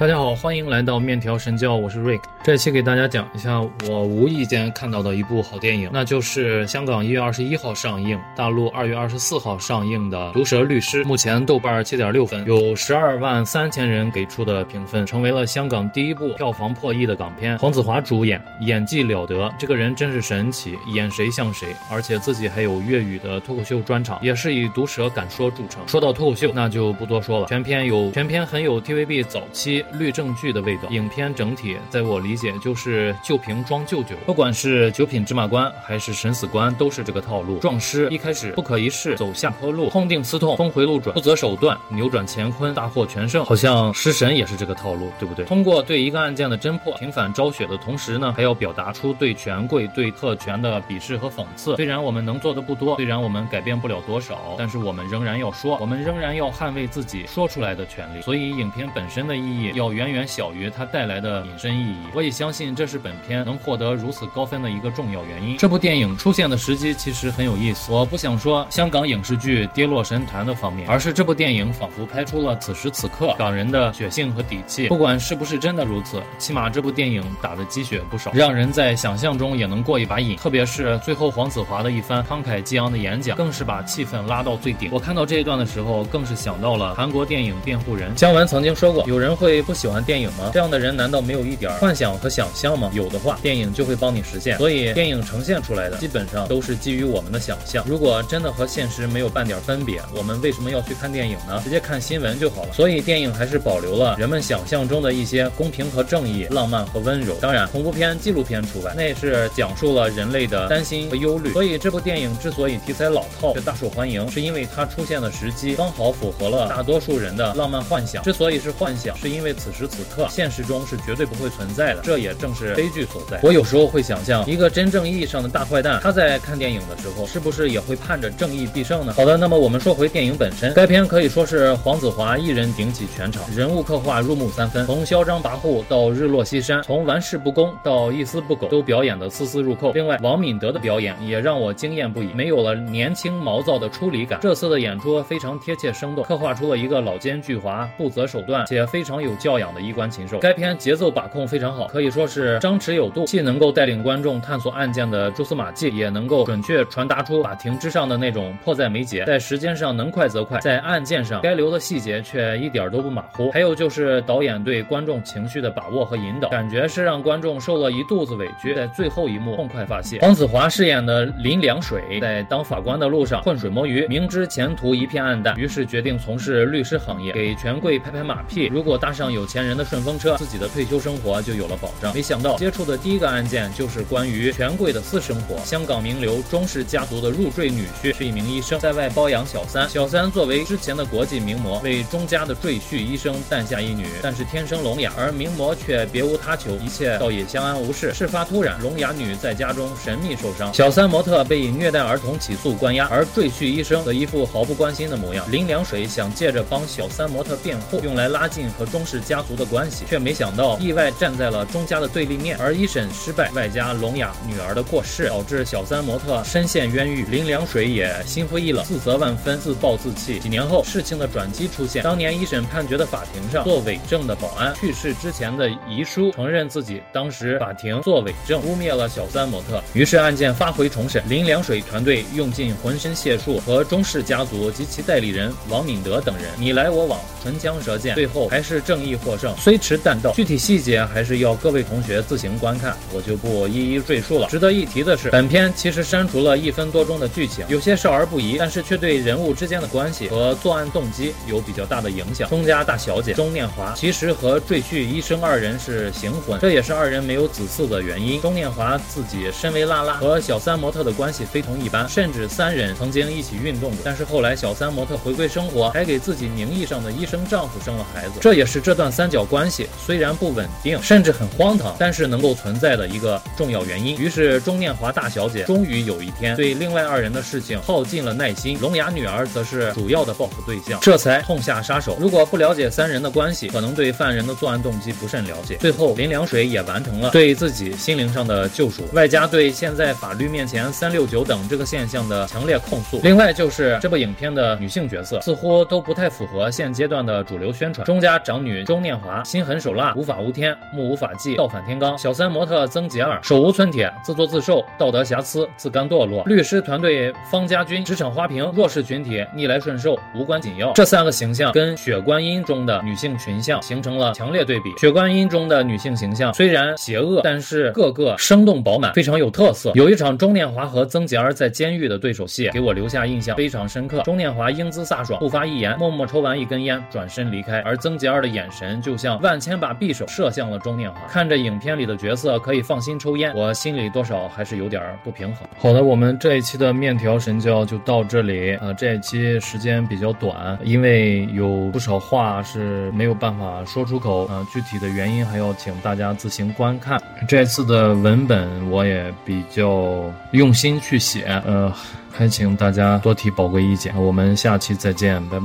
大家好，欢迎来到面条神教，我是 Rick。这期给大家讲一下我无意间看到的一部好电影，那就是香港一月二十一号上映，大陆二月二十四号上映的《毒舌律师》。目前豆瓣七点六分，有十二万三千人给出的评分，成为了香港第一部票房破亿的港片。黄子华主演，演技了得，这个人真是神奇，演谁像谁，而且自己还有粤语的脱口秀专场，也是以毒舌敢说著称。说到脱口秀，那就不多说了，全片有全片很有 TVB 早期。律政剧的味道，影片整体在我理解就是旧瓶装旧酒，不管是九品芝麻官还是审死官，都是这个套路。壮师一开始不可一世，走下坡路，痛定思痛，峰回路转，不择手段，扭转乾坤，大获全胜。好像食神也是这个套路，对不对？通过对一个案件的侦破，平反昭雪的同时呢，还要表达出对权贵、对特权的鄙视和讽刺。虽然我们能做的不多，虽然我们改变不了多少，但是我们仍然要说，我们仍然要捍卫自己说出来的权利。所以影片本身的意义。要远远小于它带来的隐身意义，我也相信这是本片能获得如此高分的一个重要原因。这部电影出现的时机其实很有意思，我不想说香港影视剧跌落神坛的方面，而是这部电影仿佛拍出了此时此刻港人的血性和底气。不管是不是真的如此，起码这部电影打的鸡血不少，让人在想象中也能过一把瘾。特别是最后黄子华的一番慷慨激昂的演讲，更是把气氛拉到最顶。我看到这一段的时候，更是想到了韩国电影《辩护人》，姜文曾经说过，有人会。不喜欢电影吗？这样的人难道没有一点幻想和想象吗？有的话，电影就会帮你实现。所以，电影呈现出来的基本上都是基于我们的想象。如果真的和现实没有半点分别，我们为什么要去看电影呢？直接看新闻就好了。所以，电影还是保留了人们想象中的一些公平和正义、浪漫和温柔。当然，恐怖片、纪录片除外，那也是讲述了人类的担心和忧虑。所以，这部电影之所以题材老套却大受欢迎，是因为它出现的时机刚好符合了大多数人的浪漫幻想。之所以是幻想，是因为。此时此刻，现实中是绝对不会存在的，这也正是悲剧所在。我有时候会想象，一个真正意义上的大坏蛋，他在看电影的时候，是不是也会盼着正义必胜呢？好的，那么我们说回电影本身，该片可以说是黄子华一人顶起全场，人物刻画入木三分，从嚣张跋扈到日落西山，从玩世不恭到一丝不苟，都表演得丝丝入扣。另外，王敏德的表演也让我惊艳不已，没有了年轻毛躁的出离感，这次的演出非常贴切生动，刻画出了一个老奸巨猾、不择手段且非常有教。养的衣冠禽兽，该片节奏把控非常好，可以说是张弛有度，既能够带领观众探索案件的蛛丝马迹，也能够准确传达出法庭之上的那种迫在眉睫。在时间上能快则快，在案件上该留的细节却一点都不马虎。还有就是导演对观众情绪的把握和引导，感觉是让观众受了一肚子委屈，在最后一幕痛快发泄。黄子华饰演的林良水在当法官的路上浑水摸鱼，明知前途一片暗淡，于是决定从事律师行业，给权贵拍拍马屁。如果搭上有钱人的顺风车，自己的退休生活就有了保障。没想到接触的第一个案件就是关于权贵的私生活。香港名流钟氏家族的入赘女婿是一名医生，在外包养小三。小三作为之前的国际名模，为钟家的赘婿医生诞下一女，但是天生聋哑，而名模却别无他求，一切倒也相安无事。事发突然，聋哑女在家中神秘受伤，小三模特被以虐待儿童起诉关押，而赘婿医生则一副毫不关心的模样。林良水想借着帮小三模特辩护，用来拉近和钟氏。家族的关系，却没想到意外站在了钟家的对立面，而一审失败，外加聋哑女儿的过世，导致小三模特深陷冤狱。林良水也心灰意冷，自责万分，自暴自弃。几年后，事情的转机出现，当年一审判决的法庭上，做伪证的保安去世之前的遗书，承认自己当时法庭做伪证，污蔑了小三模特。于是案件发回重审，林良水团队用尽浑身解数，和钟氏家族及其代理人王敏德等人你来我往，唇枪舌剑，最后还是正义。获胜虽迟但到，具体细节还是要各位同学自行观看，我就不一一赘述了。值得一提的是，本片其实删除了一分多钟的剧情，有些少儿不宜，但是却对人物之间的关系和作案动机有比较大的影响。钟家大小姐钟念华其实和赘婿医生二人是行婚，这也是二人没有子嗣的原因。钟念华自己身为拉拉，和小三模特的关系非同一般，甚至三人曾经一起运动过。但是后来小三模特回归生活，还给自己名义上的医生丈夫生了孩子，这也是这段。三角关系虽然不稳定，甚至很荒唐，但是能够存在的一个重要原因。于是钟念华大小姐终于有一天对另外二人的事情耗尽了耐心，聋哑女儿则是主要的报复对象，这才痛下杀手。如果不了解三人的关系，可能对犯人的作案动机不甚了解。最后林良水也完成了对自己心灵上的救赎，外加对现在法律面前三六九等这个现象的强烈控诉。另外就是这部影片的女性角色似乎都不太符合现阶段的主流宣传，钟家长女。钟念华，心狠手辣，无法无天，目无法纪，倒反天罡。小三模特曾洁儿，手无寸铁，自作自受，道德瑕疵，自甘堕落。律师团队方家军，职场花瓶，弱势群体，逆来顺受，无关紧要。这三个形象跟血观音中的女性群像形成了强烈对比。血观音中的女性形象虽然邪恶，但是个个生动饱满，非常有特色。有一场钟念华和曾洁儿在监狱的对手戏，给我留下印象非常深刻。钟念华英姿飒爽，不发一言，默默抽完一根烟，转身离开。而曾洁儿的眼神神就像万千把匕首射向了钟念华。看着影片里的角色可以放心抽烟，我心里多少还是有点不平衡。好的，我们这一期的面条神教就到这里啊。这一期时间比较短，因为有不少话是没有办法说出口啊。具体的原因还要请大家自行观看。这次的文本我也比较用心去写，呃，还请大家多提宝贵意见。我们下期再见，拜拜。